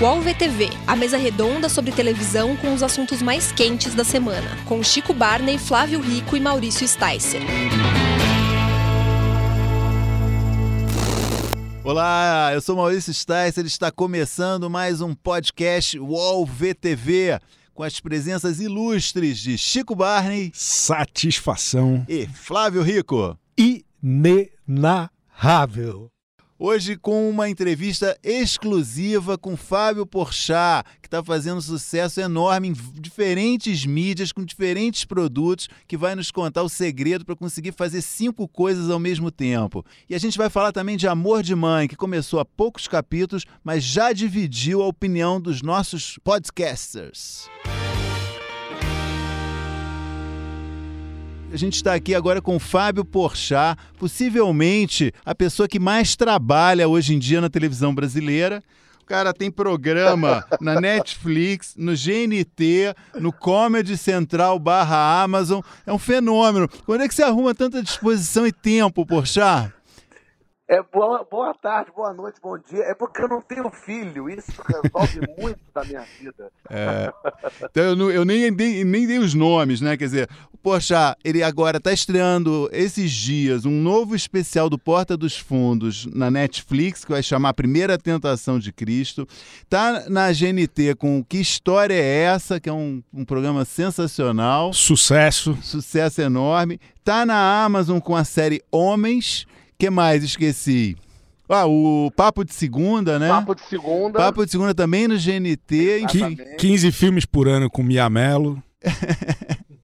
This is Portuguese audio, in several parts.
UOL VTV, a mesa redonda sobre televisão com os assuntos mais quentes da semana, com Chico Barney, Flávio Rico e Maurício Sticer. Olá, eu sou Maurício Sticer, está começando mais um podcast UOL VTV com as presenças ilustres de Chico Barney, Satisfação e Flávio Rico. inenarrável. Hoje com uma entrevista exclusiva com Fábio Porchat, que está fazendo sucesso enorme em diferentes mídias, com diferentes produtos, que vai nos contar o segredo para conseguir fazer cinco coisas ao mesmo tempo. E a gente vai falar também de Amor de Mãe, que começou há poucos capítulos, mas já dividiu a opinião dos nossos podcasters. A gente está aqui agora com o Fábio Porchat, possivelmente a pessoa que mais trabalha hoje em dia na televisão brasileira. O cara tem programa na Netflix, no GNT, no Comedy Central barra Amazon. É um fenômeno. Quando é que você arruma tanta disposição e tempo, Porchat? É boa, boa tarde, boa noite, bom dia. É porque eu não tenho filho. Isso resolve muito da minha vida. É, então eu, não- eu nem, dei, nem dei os nomes, né? Quer dizer, o Porchat, ele agora está estreando esses dias um novo especial do Porta dos Fundos na Netflix, que vai chamar Primeira Tentação de Cristo. Tá na GNT com Que História é Essa? Que é um, um programa sensacional. Sucesso. Sucesso enorme. Tá na Amazon com a série Homens. Que mais? Esqueci. Ah, o Papo de Segunda, né? Papo de segunda. Papo de Segunda também no GNT. Enfim, Qui- Exatamente. 15 filmes por ano com Mia Mello.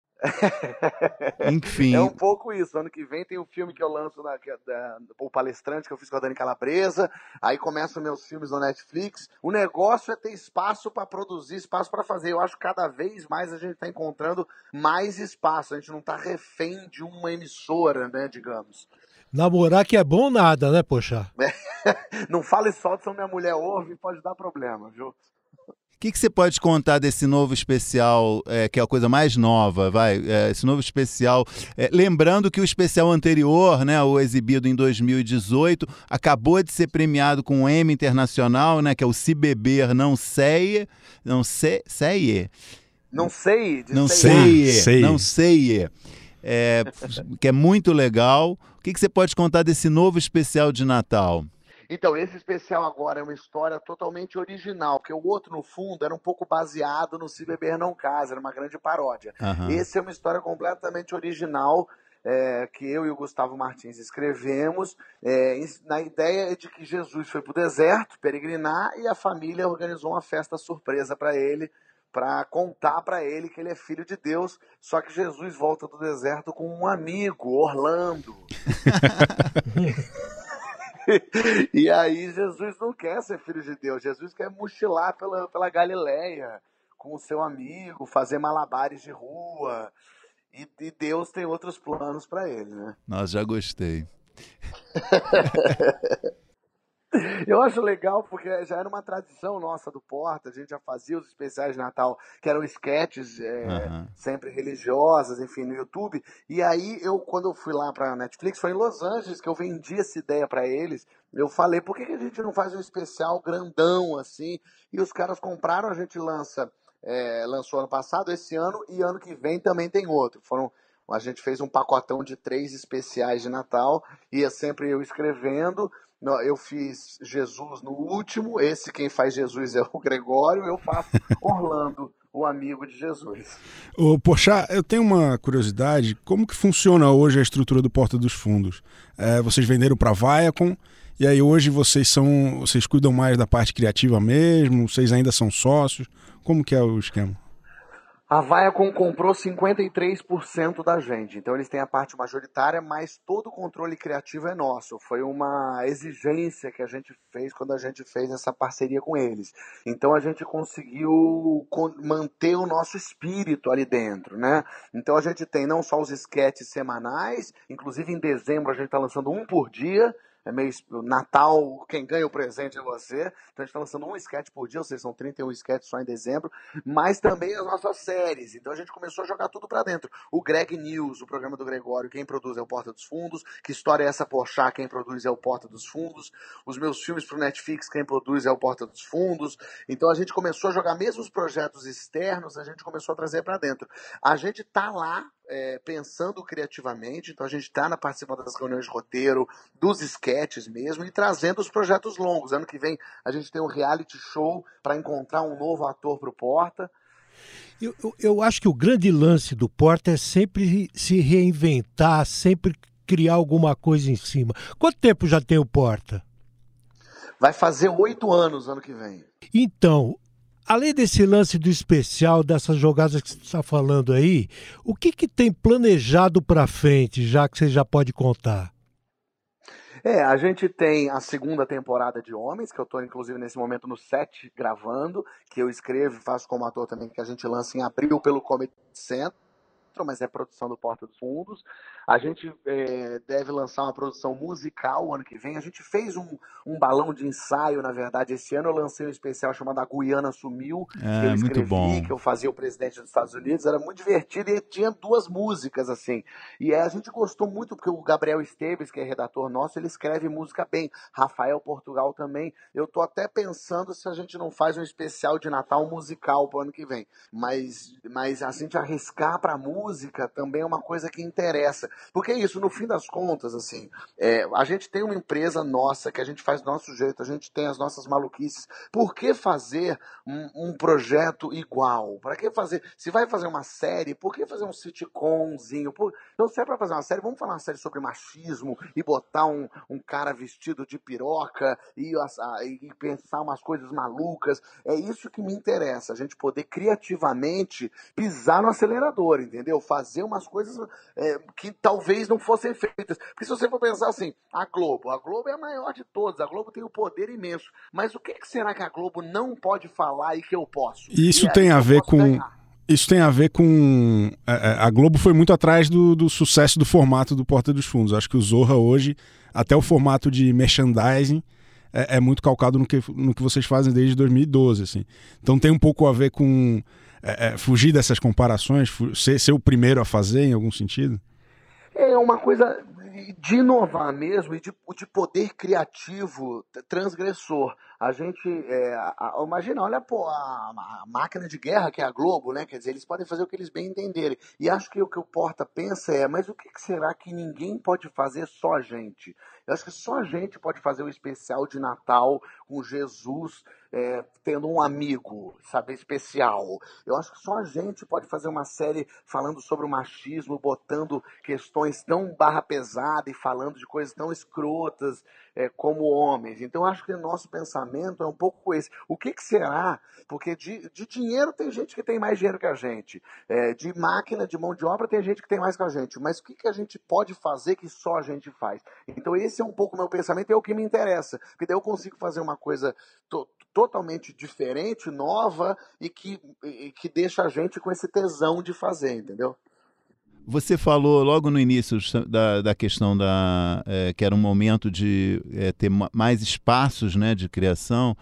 enfim. É um pouco isso. Ano que vem tem um filme que eu lanço na, é da- o palestrante que eu fiz com a Dani Calabresa. Aí começam meus filmes no Netflix. O negócio é ter espaço para produzir, espaço para fazer. Eu acho que cada vez mais a gente está encontrando mais espaço. A gente não está refém de uma emissora, né, digamos. Namorar que é bom nada, né, poxa? Não fale só se minha mulher ouve, pode dar problema, viu? O que, que você pode contar desse novo especial, é, que é a coisa mais nova, vai? é, esse novo especial. é, lembrando que o especial anterior, né, o exibido em 2018, acabou de ser premiado com o Emmy Internacional, né, que é o Se Beber Não Sei. Não sei. sei Não sei. não sei. sei. Sei. Não sei. É, que é muito legal. O que, que você pode contar desse novo especial de Natal? Então, esse especial agora é uma história totalmente original, porque o outro, no fundo, era um pouco baseado no Se Beber Não Casa, era uma grande paródia. Aham. Esse é uma história completamente original, é, que eu e o Gustavo Martins escrevemos, é, na ideia de que Jesus foi para o deserto peregrinar e a família organizou uma festa surpresa para ele, para contar para ele que ele é filho de Deus. Só que Jesus volta do deserto com um amigo, Orlando. E aí Jesus não quer ser filho de Deus, Jesus quer mochilar pela, pela Galileia com o seu amigo, fazer malabares de rua. E, e Deus tem outros planos para ele, né? Nossa, já gostei. Eu acho legal porque já era uma tradição nossa do Porta, a gente já fazia os especiais de Natal, que eram sketches é, Aham. sempre religiosas, enfim, no YouTube. E aí eu, quando eu fui lá pra Netflix, foi em Los Angeles que eu vendi essa ideia pra eles. Eu falei, por que, que a gente não faz um especial grandão assim? E os caras compraram, a gente lança, é, lançou ano passado, esse ano, e ano que vem também tem outro. Foram a gente fez um pacotão de três especiais de Natal, ia sempre eu escrevendo. Eu fiz Jesus no último, esse quem faz Jesus é o Gregório, eu faço Orlando, o amigo de Jesus. Ô, Poxa, eu tenho uma curiosidade. Como que funciona hoje a estrutura do Porta dos Fundos? É, vocês venderam para Viacom e aí hoje vocês são, vocês cuidam mais da parte criativa mesmo? Vocês ainda são sócios? Como que é o esquema? A Viacom comprou 53% da gente, então eles têm a parte majoritária, mas todo o controle criativo é nosso. Foi uma exigência que a gente fez quando a gente fez essa parceria com eles. Então a gente conseguiu con- manter o nosso espírito ali dentro, né? Então a gente tem não só os esquetes semanais, inclusive em dezembro a gente está lançando um por dia. É meio Natal, quem ganha o presente é você. Então a gente está lançando um sketch por dia, ou seja, são 31 sketches só em dezembro, mas também as nossas séries. Então a gente começou a jogar tudo para dentro. O Greg News, o programa do Gregório, quem produz é o Porta dos Fundos. Que história é essa Porchat, quem produz é o Porta dos Fundos. Os meus filmes pro Netflix, quem produz é o Porta dos Fundos. Então a gente começou a jogar mesmo os projetos externos, a gente começou a trazer para dentro. A gente tá lá é, pensando criativamente, então a gente está participando das reuniões de roteiro, dos sketches mesmo, e trazendo os projetos longos. Ano que vem a gente tem um reality show para encontrar um novo ator para o Porta. Eu, eu, eu, acho que o grande lance do Porta é sempre se reinventar, sempre criar alguma coisa em cima. Quanto tempo já tem o Porta? Vai fazer oito anos ano que vem. Então, além desse lance do especial, dessas jogadas que você está falando aí, o que, que tem planejado para frente, já que você já pode contar? É, a gente tem a segunda temporada de Homens, que eu estou inclusive nesse momento no set gravando, que eu escrevo e faço como ator também, que a gente lança em abril pelo Comedy Mas é produção do Porta dos Fundos. A gente é, deve lançar uma produção musical ano que vem. A gente fez um, um balão de ensaio, na verdade. Esse ano eu lancei um especial chamado A Guiana Sumiu, é, que eu escrevi, muito bom. que eu fazia o presidente dos Estados Unidos. Era muito divertido e tinha duas músicas, assim. E a gente gostou muito, porque o Gabriel Esteves, que é redator nosso, ele escreve música bem. Rafael Portugal também. Eu tô até pensando se a gente não faz um especial de Natal musical pro ano que vem. Mas, mas a gente arriscar pra música também é uma coisa que interessa. Porque é isso, no fim das contas, assim, é, a gente tem uma empresa nossa, que a gente faz do nosso jeito, a gente tem as nossas maluquices. Por que fazer um, um projeto igual? Para que fazer? Se vai fazer uma série, por que fazer um sitcomzinho? Por... Então, se é para fazer uma série, vamos falar uma série sobre machismo e botar um, um cara vestido de piroca e, e pensar umas coisas malucas. É isso que me interessa, a gente poder criativamente pisar no acelerador, entendeu? Fazer umas coisas é, que talvez não fossem feitas. Porque se você for pensar assim, a Globo, a Globo é a maior de todas, a Globo tem um poder imenso. Mas o que, que será que a Globo não pode falar e que eu posso? Isso e tem a ver com. Ganhar? Isso tem a ver com. É, é, a Globo foi muito atrás do, do, sucesso do formato do Porta dos Fundos. Acho que o Zorra hoje, até o formato de merchandising, é, é muito calcado no que, no que vocês fazem desde 2012. Assim. Então tem um pouco a ver com é, é, fugir dessas comparações, ser, ser o primeiro a fazer em algum sentido? É uma coisa de inovar mesmo e de, de poder criativo transgressor. A gente, é, a, a, imagina, olha pô, a, a, máquina de guerra que é a Globo, né? Quer dizer, eles podem fazer o que eles bem entenderem. E acho que o que o Porta pensa é, mas o que, que será que ninguém pode fazer só a gente? Eu acho que só a gente pode fazer o um especial de Natal com Jesus é, tendo um amigo, sabe, especial. Eu acho que só a gente pode fazer uma série falando sobre o machismo, botando questões tão barra pesada e falando de coisas tão escrotas é, como homens. Então, acho que nosso pensamento é um pouco esse. O que, que será? Porque de, de, dinheiro tem gente que tem mais dinheiro que a gente. É, de máquina, de mão de obra, tem gente que tem mais que a gente. Mas o que, que a gente pode fazer que só a gente faz? Então, esse é um pouco o meu pensamento e é o que me interessa. Porque daí eu consigo fazer uma coisa to totalmente diferente, nova e que, e que deixa a gente com esse tesão de fazer, entendeu? Você falou logo no início da, da questão da é, que era um momento de é, ter mais espaços né, de criação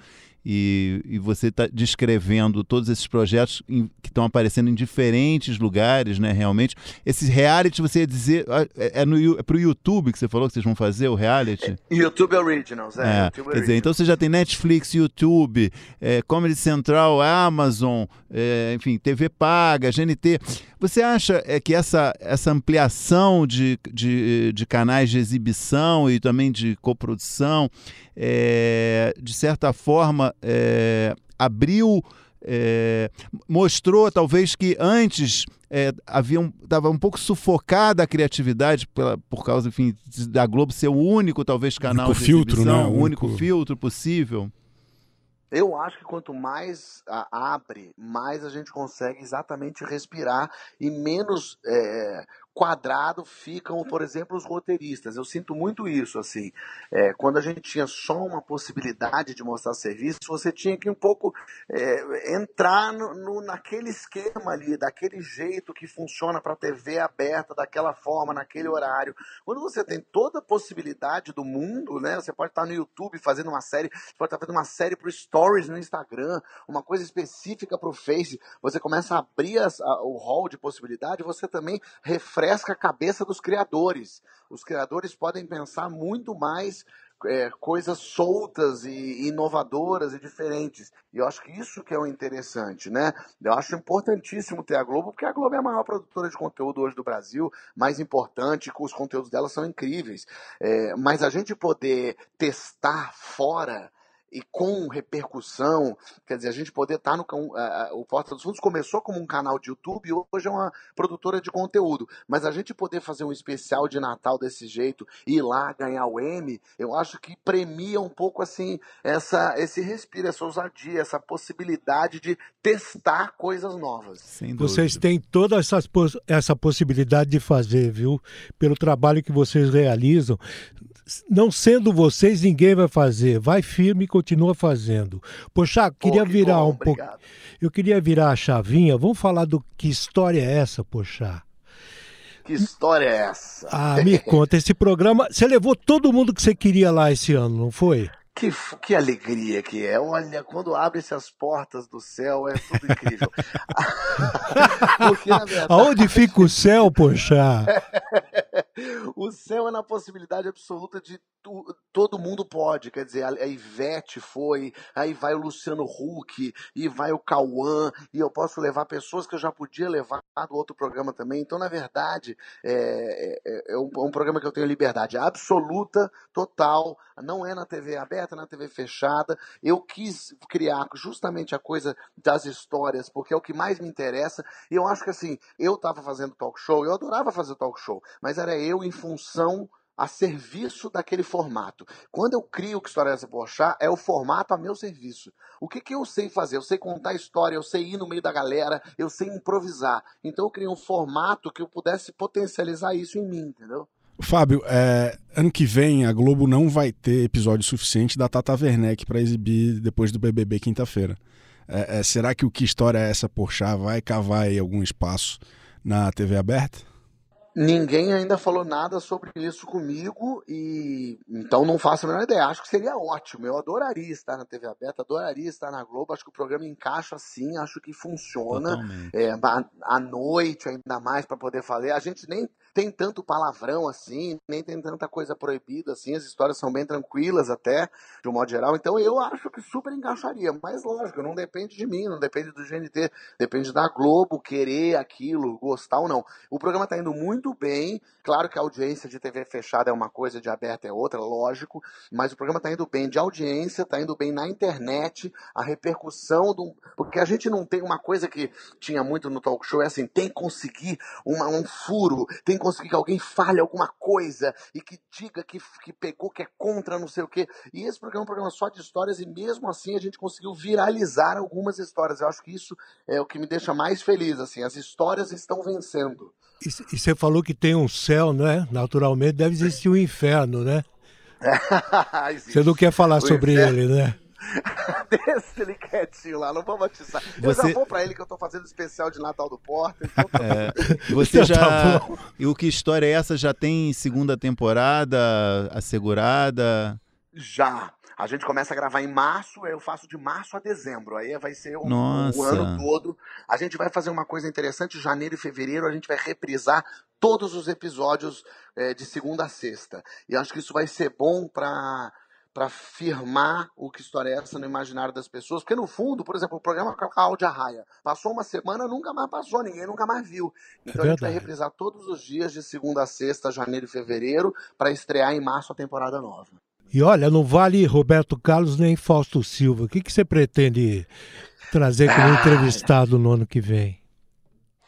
e, e você está descrevendo todos esses projetos em, que estão aparecendo em diferentes lugares, né? Realmente. Esses reality, você ia dizer. Ah, é, é, é pro YouTube que você falou que vocês vão fazer o reality? YouTube Originals, é. é YouTube quer dizer, então você já tem Netflix, YouTube, é, Comedy Central, Amazon, é, enfim, TV Paga, GNT. Você acha é, que essa, essa ampliação de, de, de canais de exibição e também de coprodução, é, de certa forma, é, abriu. É, mostrou talvez que antes é, havia um, estava um pouco sufocada a criatividade pela, por causa enfim, da Globo ser o único talvez canal de filtro, né? o único... único filtro possível. Eu acho que quanto mais a, abre, mais a gente consegue exatamente respirar e menos é, quadrado ficam, por exemplo, os roteiristas. Eu sinto muito isso, assim. É, quando a gente tinha só uma possibilidade de mostrar serviço, você tinha que um pouco é, entrar no, no, naquele esquema ali, daquele jeito que funciona para a TV aberta, daquela forma, naquele horário. Quando você tem toda a possibilidade do mundo, né? Você pode estar no YouTube fazendo uma série, pode estar fazendo uma série para Stories no Instagram, uma coisa específica para o Face. Você começa a abrir as, a, o hall de possibilidade, você também refresca refresca a cabeça dos criadores. Os criadores podem pensar muito mais é, coisas soltas e inovadoras e diferentes. E eu acho que isso que é o interessante, né? Eu acho importantíssimo ter a Globo, porque a Globo é a maior produtora de conteúdo hoje do Brasil, mais importante, os conteúdos dela são incríveis. É, mas a gente poder testar fora e com repercussão, quer dizer, a gente poder estar tá no. Uh, o Porta dos Fundos começou como um canal de YouTube e hoje é uma produtora de conteúdo. Mas a gente poder fazer um especial de Natal desse jeito e ir lá ganhar o M, eu acho que premia um pouco assim essa, esse respiro, essa ousadia, essa possibilidade de testar coisas novas. Vocês têm toda essa, essa possibilidade de fazer, viu? Pelo trabalho que vocês realizam. Não sendo vocês, ninguém vai fazer. Vai firme e continua fazendo. Poxa, queria Pô, que virar bom, um pouco. Eu queria virar a chavinha. Vamos falar do que história é essa, Poxa? Que história é essa? Ah, me conta, esse programa. Você levou todo mundo que você queria lá esse ano, não foi? Que, que alegria que é. Olha, quando abre-se as portas do céu, é tudo incrível. Porque, verdade... Aonde fica o céu, poxa? O céu é na possibilidade absoluta de tu, todo mundo pode. Quer dizer, a, Ivete foi, aí vai o Luciano Huck, e vai o Cauã, e eu posso levar pessoas que eu já podia levar do outro programa também. Então, na verdade, é, é, é um, é um programa que eu tenho liberdade absoluta, total. Não é na TV aberta aberta, na TV fechada. Eu quis criar justamente a coisa das histórias, porque é o que mais me interessa. E eu acho que assim, eu estava fazendo talk show, eu adorava fazer talk show, mas era eu em função a serviço daquele formato. Quando eu crio que história é essa Porchat, é o formato a meu serviço. O que, que eu sei fazer? Eu sei contar história, eu sei ir no meio da galera, eu sei improvisar. Então eu criei um formato que eu pudesse potencializar isso em mim, entendeu? Fábio, é, ano que vem a Globo não vai ter episódio suficiente da Tata Werneck para exibir depois do BBB quinta-feira. É, é, será que o Que História é essa, Porchat, vai cavar aí algum espaço na TV aberta? Ninguém ainda falou nada sobre isso comigo e então não faço a menor ideia. Acho que seria ótimo. Eu adoraria estar na TV aberta, adoraria estar na Globo. Acho que o programa encaixa assim, acho que funciona. É, à noite, ainda mais para poder fazer. A gente nem tem tanto palavrão assim, nem tem tanta coisa proibida assim, as histórias são bem tranquilas até, de um modo geral. Então eu acho que super encaixaria, mas lógico, não depende de mim, não depende do GNT, depende da Globo querer aquilo, gostar ou não. O programa está indo muito bem, claro que a audiência de TV fechada é uma coisa, de aberta é outra, lógico, mas o programa está indo bem de audiência, está indo bem na internet, a repercussão do. Porque a gente não tem uma coisa que tinha muito no talk show, é assim, tem que conseguir uma, um furo, tem conseguir que alguém fale alguma coisa e que diga que, que pegou, que é contra não sei o quê. E esse programa é um programa só de histórias e mesmo assim a gente conseguiu viralizar algumas histórias. Eu acho que isso é o que me deixa mais feliz, assim, as histórias estão vencendo. E você falou que tem um céu, né? Naturalmente deve existir um inferno, né? Você não quer falar o sobre inferno. ele, né? Deixa ele quietinho lá, não vamos atiçar. Eu já vou pra ele que eu tô fazendo especial de Natal do Porta. Então tá é, você já. Tá e o que história é essa? Já tem segunda temporada assegurada? Já. A gente começa a gravar em março, eu faço de março a dezembro. Aí vai ser o, o, ano todo. A gente vai fazer uma coisa interessante, janeiro e fevereiro a gente vai reprisar todos os episódios é, de segunda a sexta. E acho que isso vai ser bom para para firmar o que história é essa no imaginário das pessoas, porque no fundo, por exemplo, o programa Cláudia Raia passou uma semana, nunca mais passou, ninguém nunca mais viu. Então é a gente vai reprisar todos os dias de segunda a sexta, janeiro e fevereiro, para estrear em março a temporada nova. E olha, não vale Roberto Carlos nem Fausto Silva. O que, que você pretende trazer como ah. entrevistado no ano que vem?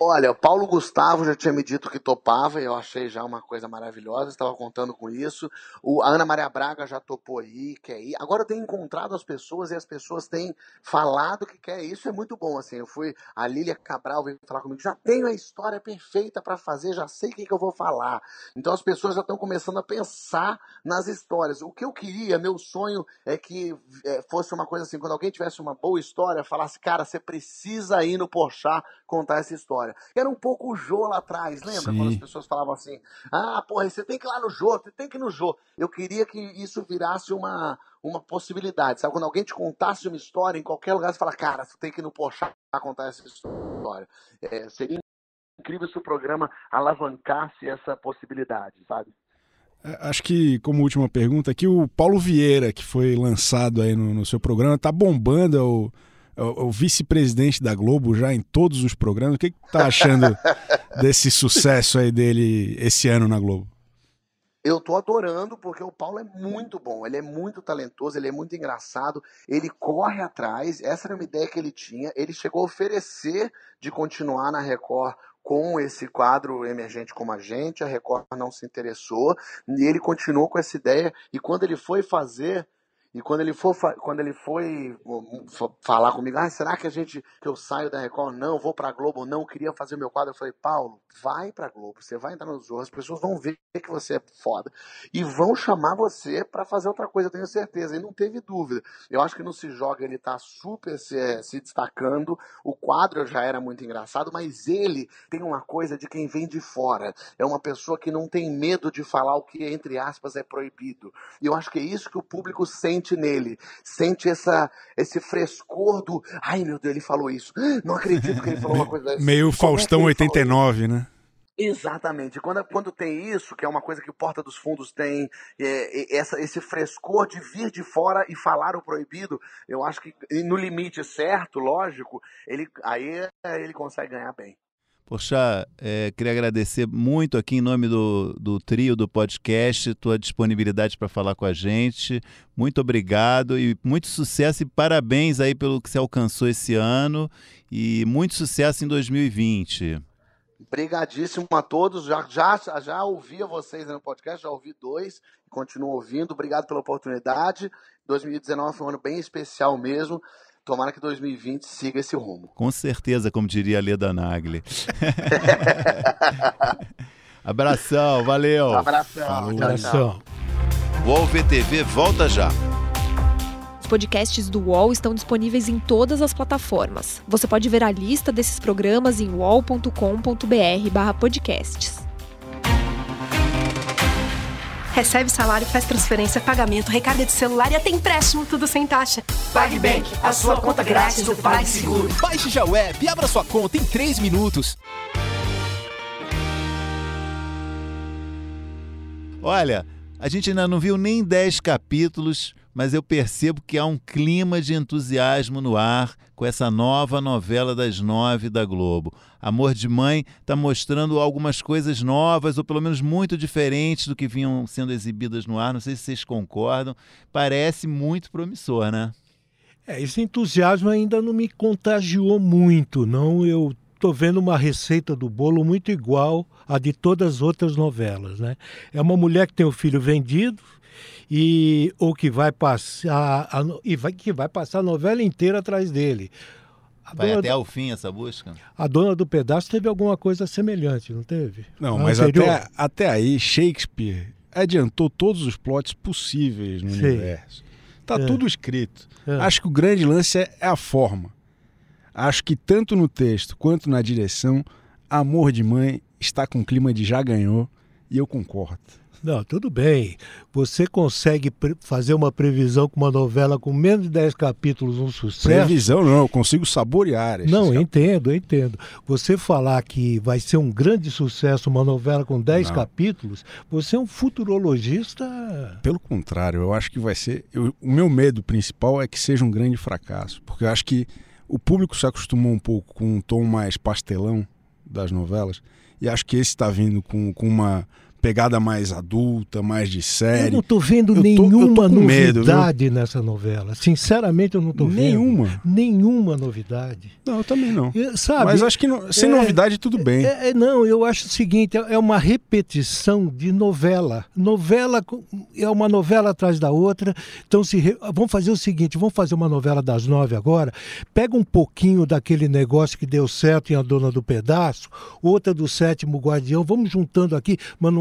Olha, o Paulo Gustavo já tinha me dito que topava, e eu achei já uma coisa maravilhosa, estava contando com isso. O, a Ana Maria Braga já topou aí, quer ir. Agora eu tenho encontrado as pessoas e as pessoas têm falado que quer isso, é muito bom. Assim, eu fui, a Lília Cabral veio falar comigo, já tenho a história perfeita para fazer, já sei o que, que eu vou falar. Então as pessoas já estão começando a pensar nas histórias. O que eu queria, meu sonho é que é, fosse uma coisa assim, quando alguém tivesse uma boa história, falasse, cara, você precisa ir no Porchat contar essa história história. Era um pouco o Jô lá atrás, lembra? Sim. Quando as pessoas falavam assim: ah, porra, você tem que ir lá no Jô, você tem que ir no Jô. Eu queria que isso virasse uma, uma possibilidade, sabe? Quando alguém te contasse uma história em qualquer lugar, você fala, cara, você tem que ir no Pochá contar essa história. É, seria incrível se o programa alavancasse essa possibilidade, sabe? É, acho que, como última pergunta aqui, o Paulo Vieira, que foi lançado aí no, no seu programa, tá bombando. É o o, o vice-presidente da Globo já em todos os programas. O que, que tá achando desse sucesso aí dele esse ano na Globo? Eu tô adorando porque o Paulo é muito bom, ele é muito talentoso, ele é muito engraçado, ele corre atrás. Essa era uma ideia que ele tinha. Ele chegou a oferecer de continuar na Record com esse quadro emergente como a gente. A Record não se interessou e ele continuou com essa ideia. E quando ele foi fazer e quando ele, for, quando ele foi falar comigo, ah, será que a gente que eu saio da Record? Não, vou pra Globo, não, queria fazer meu quadro. Eu falei, Paulo, vai pra Globo, você vai entrar nos jornais, as pessoas vão ver que você é foda e vão chamar você para fazer outra coisa, eu tenho certeza. E não teve dúvida. Eu acho que no Se Joga ele tá super se, se destacando. O quadro já era muito engraçado, mas ele tem uma coisa de quem vem de fora. É uma pessoa que não tem medo de falar o que, entre aspas, é proibido. E eu acho que é isso que o público sente sente nele, sente essa, esse frescor do. Ai meu Deus, ele falou isso. Não acredito que ele falou uma coisa dessa. Meio é Faustão é 89, né? Exatamente. Quando, quando tem isso, que é uma coisa que o Porta dos Fundos tem, é, essa, esse frescor de vir de fora e falar o proibido, eu acho que no limite certo, lógico, ele, aí ele consegue ganhar bem. Poxa, é, queria agradecer muito aqui em nome do, do trio do podcast, tua disponibilidade para falar com a gente. Muito obrigado e muito sucesso e parabéns aí pelo que você alcançou esse ano e muito sucesso em 2020. Obrigadíssimo a todos. Já, já, já ouvi vocês no podcast, já ouvi dois, continuo ouvindo. Obrigado pela oportunidade. 2019 foi um ano bem especial mesmo. Tomara que 2020 siga esse rumo. Com certeza, como diria a Leda Nagli. Abração, valeu. Abração. Falou, tchau, abração. O UOL VTV volta já. Os podcasts do UOL estão disponíveis em todas as plataformas. Você pode ver a lista desses programas em uol.com.br/podcasts. Recebe salário, faz transferência, pagamento, recarga de celular e até empréstimo, tudo sem taxa. PagBank, a sua conta grátis do PagSeguro. Baixe já o app e abra sua conta em 3 minutos. Olha, a gente ainda não viu nem 10 capítulos, mas eu percebo que há um clima de entusiasmo no ar com essa nova novela das nove da Globo. Amor de Mãe está mostrando algumas coisas novas, ou pelo menos muito diferentes do que vinham sendo exibidas no ar. Não sei se vocês concordam. Parece muito promissor, né? É, esse entusiasmo ainda não me contagiou muito, não. Eu estou vendo uma receita do bolo muito igual à de todas as outras novelas, né? É uma mulher que tem o filho vendido, e ou que vai passar a, e vai, que vai passar a novela inteira atrás dele. A vai até ao fim essa busca? A dona do pedaço teve alguma coisa semelhante, não teve? Não, mas até, até aí Shakespeare adiantou todos os plots possíveis no Sim. universo. Tá é. tudo escrito. É. Acho que o grande lance é, é a forma. Acho que tanto no texto quanto na direção, Amor de Mãe está com clima de já ganhou e eu concordo. Não, tudo bem. Você consegue fazer uma previsão com uma novela com menos de 10 capítulos, um sucesso? Previsão não, eu consigo saborear. Não, cap... entendo, entendo. Você falar que vai ser um grande sucesso uma novela com 10 não. capítulos, você é um futurologista. Pelo contrário, eu acho que vai ser. Eu, o meu medo principal é que seja um grande fracasso, porque eu acho que o público se acostumou um pouco com um tom mais pastelão das novelas, e acho que esse está vindo com, com uma pegada mais adulta, mais de série. Eu não tô vendo Eu tô- nenhuma eu tô com medo, novidade nessa novela. Sinceramente, eu não tô Nenhuma? vendo. Nenhuma novidade. Não, eu também não. Eu- sabe? Mas acho que não- sem é- novidade tudo bem. É, é, não, eu acho o seguinte, é é uma repetição de novela. Novela é uma novela atrás da outra. Então se re- vamos fazer o seguinte, vamos fazer uma novela das nove agora. Pega um pouquinho daquele negócio que deu certo em A Dona do Pedaço, outra do Sétimo Guardião. Vamos juntando aqui.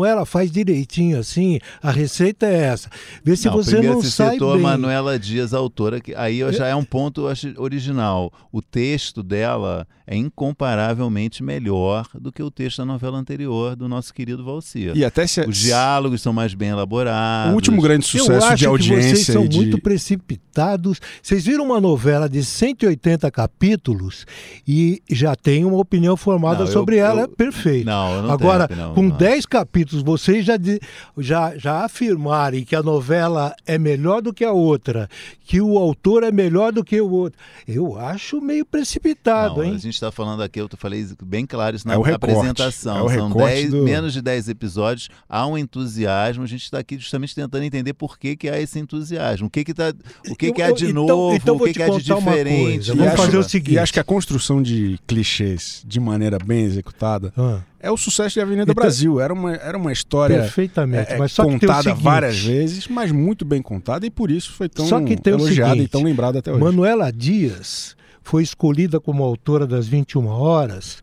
Manuela faz direitinho assim. A receita é essa. Vê se Não, você não você sai citou bem. a Manuela Dias, autora, que aí já é um ponto acho, original. O texto dela é incomparavelmente melhor do que o texto da novela anterior do nosso querido Valcir. E até se Os diálogos são mais bem elaborados. o último grande Eu sucesso acho de que vocês audiência são de... muito precipitados. Vocês viram uma novela de 180 capítulos e já tem uma opinião formada Não, eu- sobre ela, eu- é perfeito. Não, eu não Agora, tenho, não, com não. 10 capítulos, vocês já, di- já, já afirmarem que a novela é melhor do que a outra, que o autor é melhor do que o outro, eu acho meio precipitado, Não, hein? a gente está falando aqui, eu falei bem claro isso na É o recorte, apresentação. é São 10 do- menos de 10 episódios, há um entusiasmo. A gente está aqui justamente tentando entender por que, que há esse entusiasmo. O que, que, tá, o que, Eu- que há de então- novo, então o que, que há de diferente. E Vamos fazer o E seguinte. acho que a construção de clichês de maneira bem executada Ah, é o sucesso de Avenida Então- Brasil. Era uma, era uma história perfeitamente. é, mas só contada seguinte, várias vezes, mas muito bem contada e por isso foi tão elogiada seguinte, e tão lembrada até hoje. Manuela Dias foi escolhida como autora das 21 horas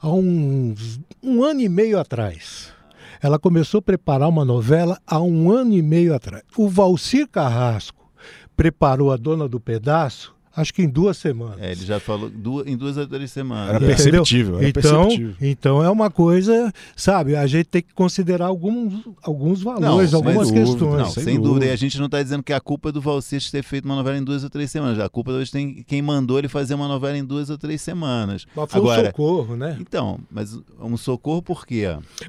há uns um ano e meio atrás. Ela começou a preparar uma novela há um ano e meio atrás. O Valcir Carrasco preparou a Dona do Pedaço, acho que em duas semanas. É, ele já falou du- em duas ou três semanas. Era Entendeu? perceptível, era então, perceptível. então é uma coisa, sabe, a gente tem que considerar alguns, alguns Não, valores, sem algumas dúvida, questões. Não, sem sem, dúvida. dúvida. E a gente não está dizendo que a culpa é do Valsir de ter feito uma novela em duas ou três semanas. A culpa talvez tem quem mandou ele fazer uma novela em duas ou três semanas. Mas foi um Agora, socorro, né? então, mas um socorro por quê?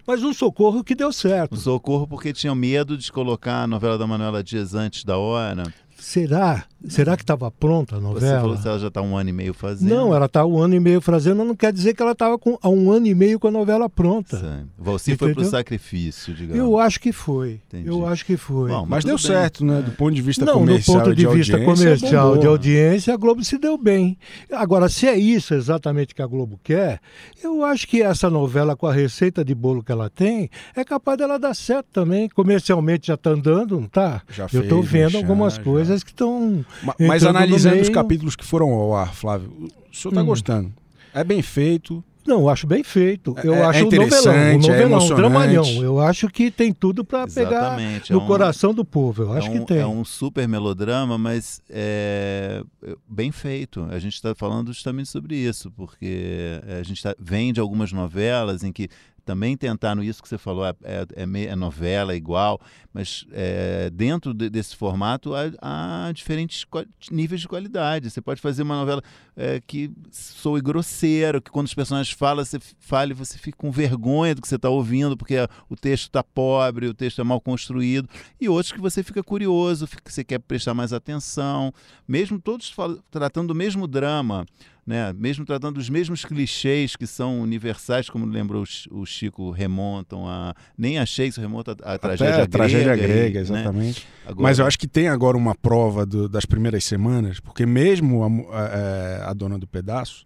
Mas um socorro que deu certo. Um socorro porque tinham medo de colocar a novela da Manuela Dias antes da hora. Será? Será que estava pronta a Você novela? falou que ela já está um ano e meio fazendo. Não, ela está um ano e meio fazendo, não quer dizer que ela estava há um ano e meio com a novela pronta. Sim. Valsir foi pro Entendeu? sacrifício, digamos. Eu acho que foi. Entendi. Eu acho que foi. Bom, Mas tudo deu bem. certo, né? Do ponto de vista não, comercial ponto e de, de vista audiência, comercial, bombou. de audiência, a Globo se deu bem. Agora, se é isso exatamente que a Globo quer, eu acho que essa novela, com a receita de bolo que ela tem, é capaz dela dar certo também. Comercialmente já está andando, não está? Já Eu estou vendo merchan, algumas já. coisas que estão. Ma- Mas no analisando os meio. capítulos que foram ao ar, Flávio, o senhor está Hum. gostando. É bem feito. Não, eu acho bem feito. Eu É- é acho o novelão, o interessante, é novelão, um emocionante. dramalhão. Eu acho que tem tudo para pegar Exatamente, no é um- coração do povo. Eu acho é um, que tem. É um super melodrama, mas é é bem feito. A gente está falando justamente sobre isso, porque é, a gente tá, vem de algumas novelas em que também tentaram isso que você falou, é, é, é é novela é igual, mas é, dentro de- desse formato há, há diferentes níveis de qualidade. Você pode fazer uma novela é, que soe grosseiro, que quando os personagens falam, você fale, você fica com vergonha do que você está ouvindo, porque o texto está pobre, o texto é mal construído, e outros que você fica curioso, você quer prestar mais atenção, mesmo todos tratando do mesmo drama, né? mesmo tratando dos mesmos clichês que são universais, como lembrou o Chi- o Chico, remontam a. Nem achei isso remonta à, à tragédia Até a grega. tragédia e, grega, né? exatamente. Agora- Mas eu acho que tem agora uma prova do- das primeiras semanas, porque mesmo a, a- é, a dona do pedaço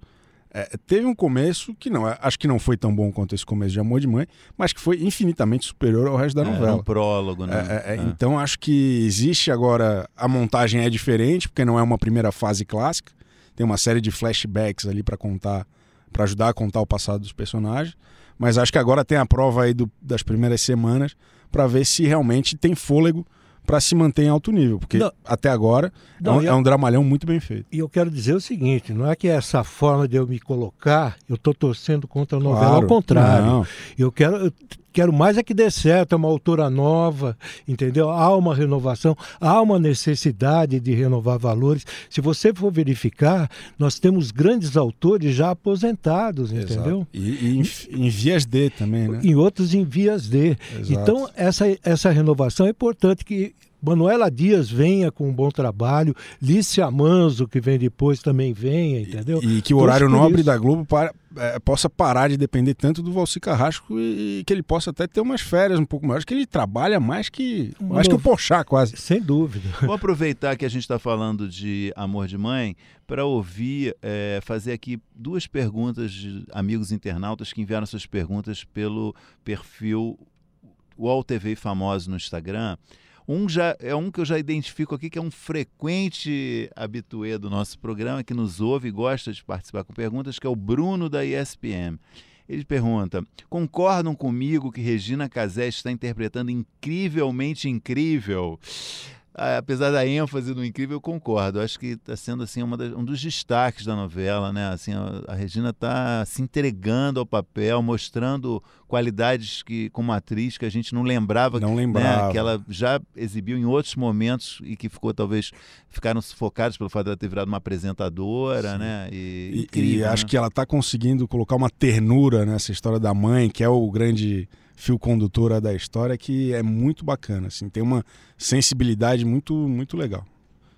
é, teve um começo que não, é, acho que não foi tão bom quanto esse começo de Amor de Mãe, mas que foi infinitamente superior ao resto da É, novela. um prólogo, né? É, é, é, É. Então acho que existe agora a montagem é diferente porque não é uma primeira fase clássica, tem uma série de flashbacks ali para contar, para ajudar a contar o passado dos personagens. Mas acho que agora tem a prova aí do- das primeiras semanas para ver se realmente tem fôlego para se manter em alto nível, porque Não. até agora Não, é, um, eu- é um dramalhão muito bem feito. E eu quero dizer o seguinte: não é que essa forma de eu me colocar, eu estou torcendo contra a novela, Claro. ao contrário. Não. Eu quero. eu Quero mais é que dê certo, é uma autora nova, entendeu? Há uma renovação, há uma necessidade de renovar valores. Se você for verificar, nós temos grandes autores já aposentados, entendeu? Exato. E, e em, em vias D também, né? Em outros em vias D. Exato. Então, essa, essa renovação é importante que Manuela Dias venha com um bom trabalho, Lícia Manzo, que vem depois, também venha, entendeu? E que o horário por nobre da Globo para, é, possa parar de depender tanto do Valci Carrasco e, e, que ele possa até ter umas férias um pouco maiores, que ele trabalha mais que mais que o Pochá quase. Sem dúvida. Vou aproveitar que a gente está falando de Amor de Mãe para ouvir, é, fazer aqui duas perguntas de amigos internautas que enviaram suas perguntas pelo perfil UOL TV Famoso no Instagram. Um já é um que eu já identifico aqui, que é um frequente habituê do nosso programa, que nos ouve e gosta de participar com perguntas, que é o Bruno da ESPM. Ele pergunta: concordam comigo que Regina Casé está interpretando incrivelmente incrível? Apesar da ênfase no incrível, eu concordo. Eu acho que está sendo assim das, um dos destaques da novela, né? Assim, a, a Regina está se entregando ao papel, mostrando qualidades que como atriz que a gente não lembrava, não lembrava. Né? que ela já exibiu em outros momentos e que ficou talvez ficaram sufocados pelo fato de ela ter virado uma apresentadora, Sim. né? E, e, incrível, e acho né? que ela está conseguindo colocar uma ternura nessa história da mãe, que é o grande fio condutora da história que é muito bacana, assim, tem uma sensibilidade muito muito legal.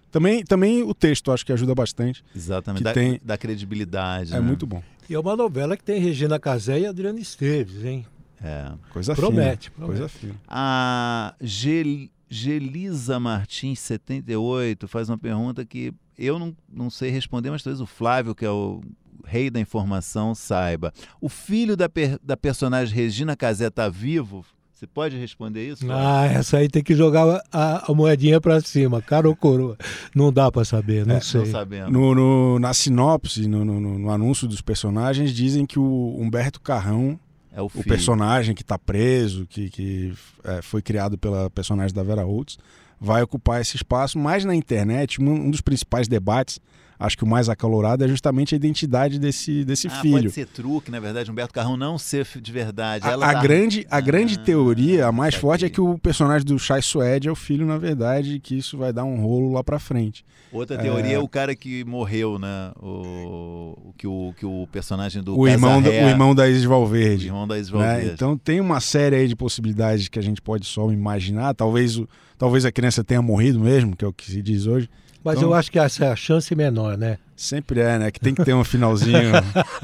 Também, também o texto acho que ajuda bastante. Exatamente, da, tem... da credibilidade. É né? muito bom. E é uma novela que tem Regina Casé e Adriana Esteves, hein? É. Coisa promete, fina. Promete. Coisa fina. A Gel... Gelisa Martins, 78, faz uma pergunta que eu não, não sei responder, mas talvez o Flávio, que é o rei da informação, saiba. O filho da, per, da personagem Regina Casé está vivo? Você pode responder isso? Ah, essa aí tem que jogar a, a moedinha para cima, cara ou coroa. Não dá para saber, não é, sei. Não sabemos. No, no, na sinopse, no, no, no, anúncio dos personagens, dizem que o Humberto Carrão, é o, o personagem que está preso, que, que é, foi criado pela personagem da Vera Holtz, vai ocupar esse espaço. Mas na internet, um, um dos principais debates acho que o mais acalorado é justamente a identidade desse, desse ah, filho. Pode ser truque, na verdade, Humberto Carrão não ser de verdade. a, a tá... grande, a ah, grande teoria, a mais forte, é que o personagem do Chai Suede é o filho, na verdade, e que isso vai dar um rolo lá pra frente. Outra teoria é, é o cara que morreu, né? O, que, o, que o personagem do o irmão, do, o irmão da Isis Valverde. O irmão da Isis Valverde. Né? Então tem uma série aí de possibilidades que a gente pode só imaginar. Talvez, o, talvez a criança tenha morrido mesmo, que é o que se diz hoje. Mas então, eu acho que essa é a chance menor, né? Sempre é, né? Que tem que ter um finalzinho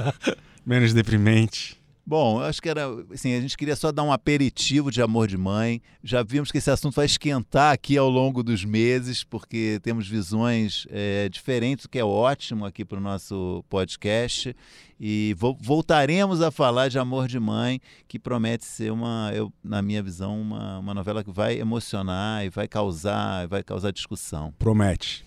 menos deprimente. Bom, acho que era assim, a gente queria só dar um aperitivo de amor de mãe. Já vimos que esse assunto vai esquentar aqui ao longo dos meses, porque temos visões é, diferentes, o que é ótimo aqui para o nosso podcast. E vo voltaremos a falar de Amor de Mãe, que promete ser uma, eu, na minha visão, uma, uma novela que vai emocionar e vai causar, vai causar discussão. Promete.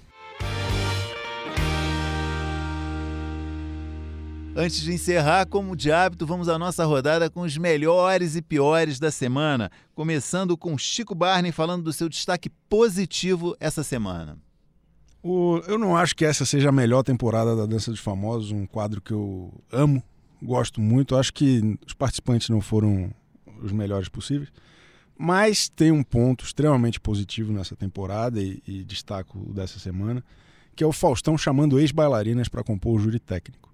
Antes de encerrar, como de hábito, vamos à nossa rodada com os melhores e piores da semana, começando com Chico Barney falando do seu destaque positivo essa semana. O, eu não acho que essa seja a melhor temporada da Dança dos Famosos, um quadro que eu amo, gosto muito. Acho que os participantes não foram os melhores possíveis, mas tem um ponto extremamente positivo nessa temporada e, e destaco dessa semana, que é o Faustão chamando ex-bailarinas para compor o júri técnico.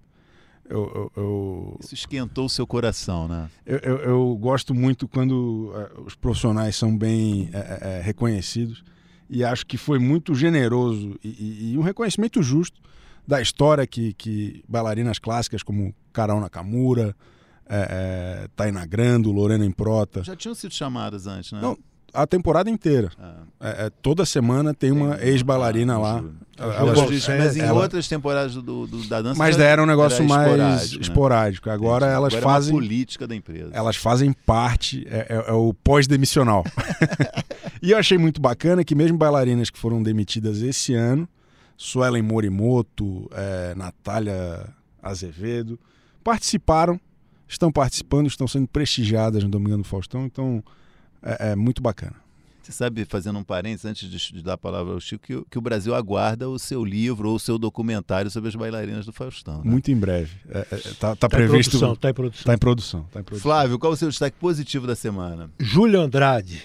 Eu, eu, eu, Isso esquentou o seu coração, né? Eu, eu gosto muito quando uh, os profissionais são bem uh, uh, reconhecidos e acho que foi muito generoso e, e, e, um reconhecimento justo da história que, que bailarinas clássicas como Carol Nakamura, é, é, Taina Grando, Lorena Improta... Já tinham sido chamadas antes, né? Não, a temporada inteira. É. É, toda semana tem uma ex-bailarina lá. Elas, mas em ela... outras temporadas do, do, da dança. Mas era um negócio era mais esporádico. Né? esporádico. Agora Entendi. elas Agora fazem. É uma política da empresa. Elas fazem parte, é, é, é o pós-demissional. e eu achei muito bacana que, mesmo bailarinas que foram demitidas esse ano, Suelen Morimoto, é, Natália Azevedo, participaram, estão participando, estão sendo prestigiadas no Domingão do Faustão. Então é, é muito bacana. Você sabe, fazendo um parênteses, antes de, de, dar a palavra ao Chico, que, que, o Brasil aguarda o seu livro ou o seu documentário sobre as bailarinas do Faustão. Né? Muito em breve. Está é, é, tá, tá previsto. Está em, produção. Está em produção. Tá em produção. Flávio, qual o seu destaque positivo da semana? Júlio Andrade.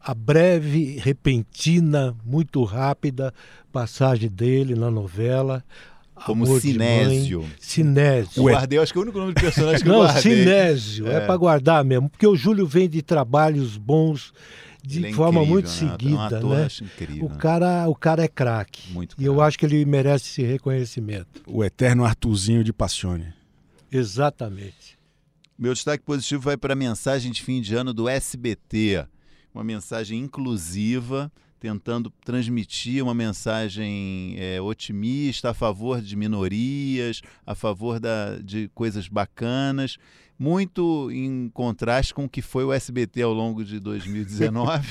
A breve, repentina, muito rápida passagem dele na novela. Como Amor Sinésio. Sinésio. Eu guardei, acho que é o único nome de personagem que Não, eu guardei. Sinésio. É, é para guardar mesmo. Porque o Júlio vem de trabalhos bons de é forma muito né? seguida, um né? Incrível, o cara, o cara é craque. Muito e eu acho que ele merece esse reconhecimento. O eterno Artuzinho de Passione. Exatamente. Meu destaque positivo vai para a mensagem de fim de ano do SBT. Uma mensagem inclusiva, tentando transmitir uma mensagem é, otimista a favor de minorias, a favor da, de coisas bacanas, muito em contraste com o que foi o SBT ao longo de 2019.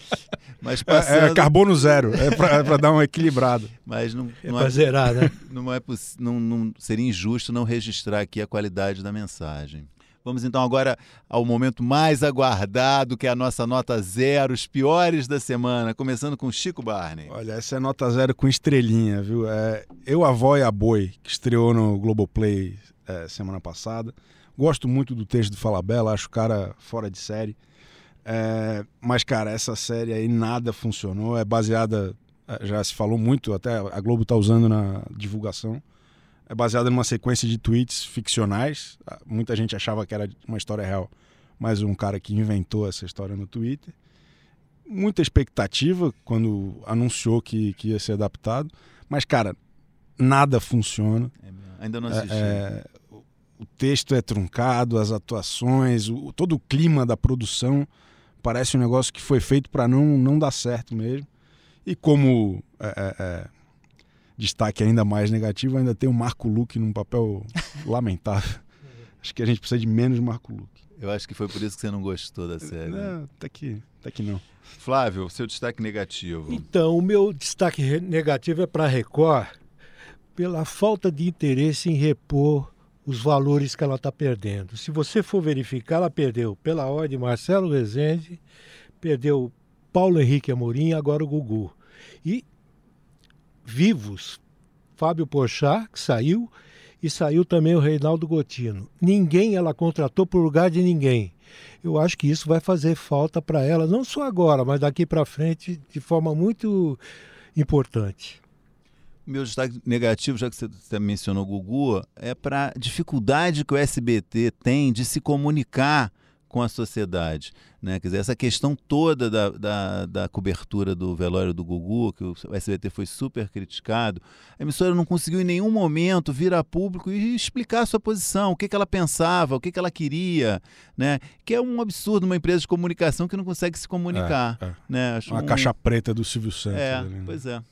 Mas passando... é, é, carbono zero, é para dar uma equilibrada. Mas não, É não para zerar, né? não é poss- não, não seria injusto não registrar aqui a qualidade da mensagem. Vamos então agora ao momento mais aguardado, que é a nossa nota zero, os piores da semana, começando com Chico Barney. Olha, essa é nota zero com estrelinha, viu? É Eu, a Vó e a Boi, que estreou no Globoplay é, semana passada. Gosto muito do texto do Falabella, acho o cara fora de série. É, mas, cara, essa série aí nada funcionou. É baseada, é, já se falou muito, até a Globo tá usando na divulgação. É baseada numa sequência de tweets ficcionais. Ah, Muita gente achava que era uma história real, mas um cara que inventou essa história no Twitter. Muita expectativa quando anunciou que, que ia ser adaptado, mas, cara, nada funciona. É. Ainda não assisti. É, o- o texto é truncado, as atuações, o- todo o clima da produção parece um negócio que foi feito para não, não dar certo mesmo. E como é, é, é, destaque ainda mais negativo, ainda tem o Marco Luque num papel lamentável. Acho que a gente precisa de menos Marco Luque. Eu acho que foi por isso que você não gostou da série. né? Não, até que, até que não. Flávio, seu destaque negativo. Então, o meu destaque negativo é para a Record pela falta de interesse em repor os valores que ela está perdendo. Se você for verificar, ela perdeu pela ordem Marcelo Rezende, perdeu Paulo Henrique Amorim, agora o Gugu. E vivos, Fábio Porchat, que saiu, e saiu também o Reinaldo Gotino. Ninguém ela contratou por lugar de ninguém. Eu acho que isso vai fazer falta para ela, não só agora, mas daqui para frente, de forma muito importante. Meu destaque negativo, já que você- mencionou Gugu, é para a dificuldade que o SBT tem de se comunicar com a sociedade. Né? Quer dizer, essa questão toda da, da, da cobertura do velório do Gugu, que o SBT foi super criticado, a emissora não conseguiu em nenhum momento vir a público e explicar a sua posição, o que, que ela pensava, o que, que ela queria, né? que é um absurdo uma empresa de comunicação que não consegue se comunicar. É, é. Né? Acho Uma um- caixa preta do Silvio Santos. é, ali, né? pois é.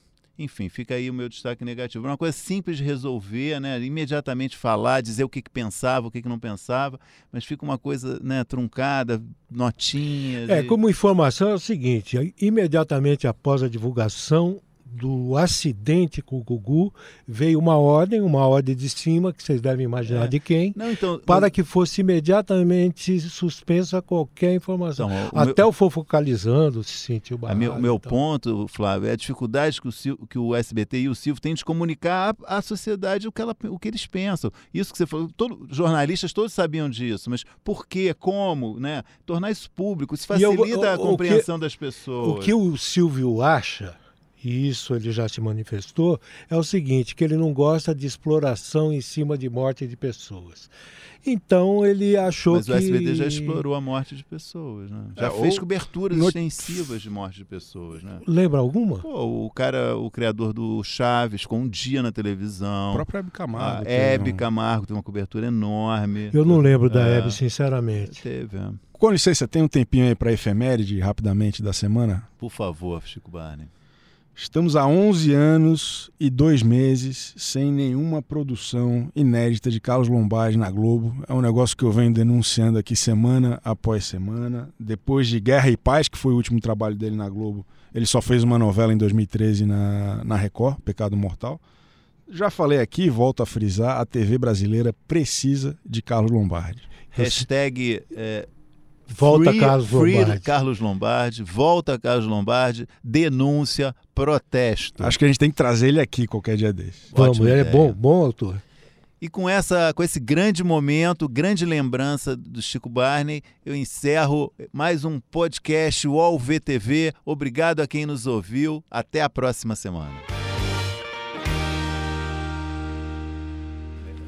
Enfim, fica aí o meu destaque negativo. Uma coisa simples de resolver, né? Imediatamente falar, dizer o que, que pensava, o que, que não pensava, mas fica uma coisa né, truncada, notinhas. É, como informação é o seguinte, imediatamente após a divulgação do acidente com o Gugu, veio uma ordem, uma ordem de cima, que vocês devem imaginar É. de quem, Não, então. para que fosse imediatamente suspensa qualquer informação. então, o Até meu, o Fofocalizando se sentiu barrado. meu, meu então. ponto, Flávio, é a dificuldade que o, Sil- que o SBT e o Silvio têm de comunicar à, à sociedade o que, ela, o que eles pensam. Isso que você falou, todo, jornalistas todos sabiam disso, mas por quê, como, né? Tornar isso público, isso eu- facilita o- a o que- compreensão das pessoas. O que o Silvio acha, e isso ele já se manifestou, é o seguinte, que ele não gosta de exploração em cima de morte de pessoas. Então ele achou Mas que... o SBT já explorou a morte de pessoas, né? Já É, fez ou- coberturas no- extensivas de morte de pessoas, né? Lembra alguma? Pô, o cara, o criador do Chaves, com um dia na televisão. A própria Hebe A Camargo. Hebe teve um- Camargo tem uma cobertura enorme. Eu não lembro da É, Hebe, sinceramente. Teve, é. Com licença, tem um tempinho aí para efeméride, rapidamente, da semana? Por favor, Chico Barney. Estamos há 11 anos e dois meses sem nenhuma produção inédita de Carlos Lombardi na Globo. É um negócio que eu venho denunciando aqui semana após semana. Depois de Guerra e Paz, que foi o último trabalho dele na Globo, ele só fez uma novela em 2013 na, na Record, Pecado Mortal. Já falei aqui, volto a frisar, a TV brasileira precisa de Carlos Lombardi. Hashtag é, Volta free, Carlos free Lombardi. Carlos Lombardi, volta Carlos Lombardi, denúncia, protesto. Acho que a gente tem que trazer ele aqui qualquer dia desse. Vamos, Ótima ele é bom, bom autor. E com, essa, com esse grande momento, grande lembrança do Chico Barney, eu encerro mais um podcast UOL VTV. Obrigado a quem nos ouviu. Até a próxima semana.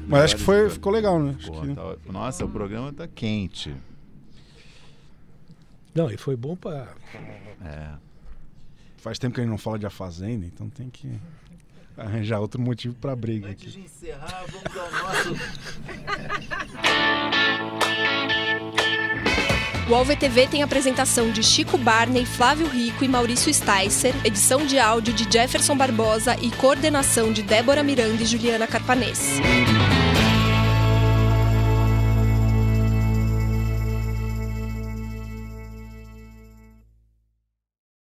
Mas acho que foi, ficou legal, né? Pô, que- tá- nossa, o programa tá quente. Não, e foi bom para... É. Faz tempo que a gente não fala de A Fazenda, então tem que. arranjar outro motivo para briga. Antes de encerrar, vamos ao nosso. O AlvTV tem apresentação de Chico Barney, Flávio Rico e Maurício Sticer, edição de áudio de Jefferson Barbosa e coordenação de Débora Miranda e Juliana Carpanês.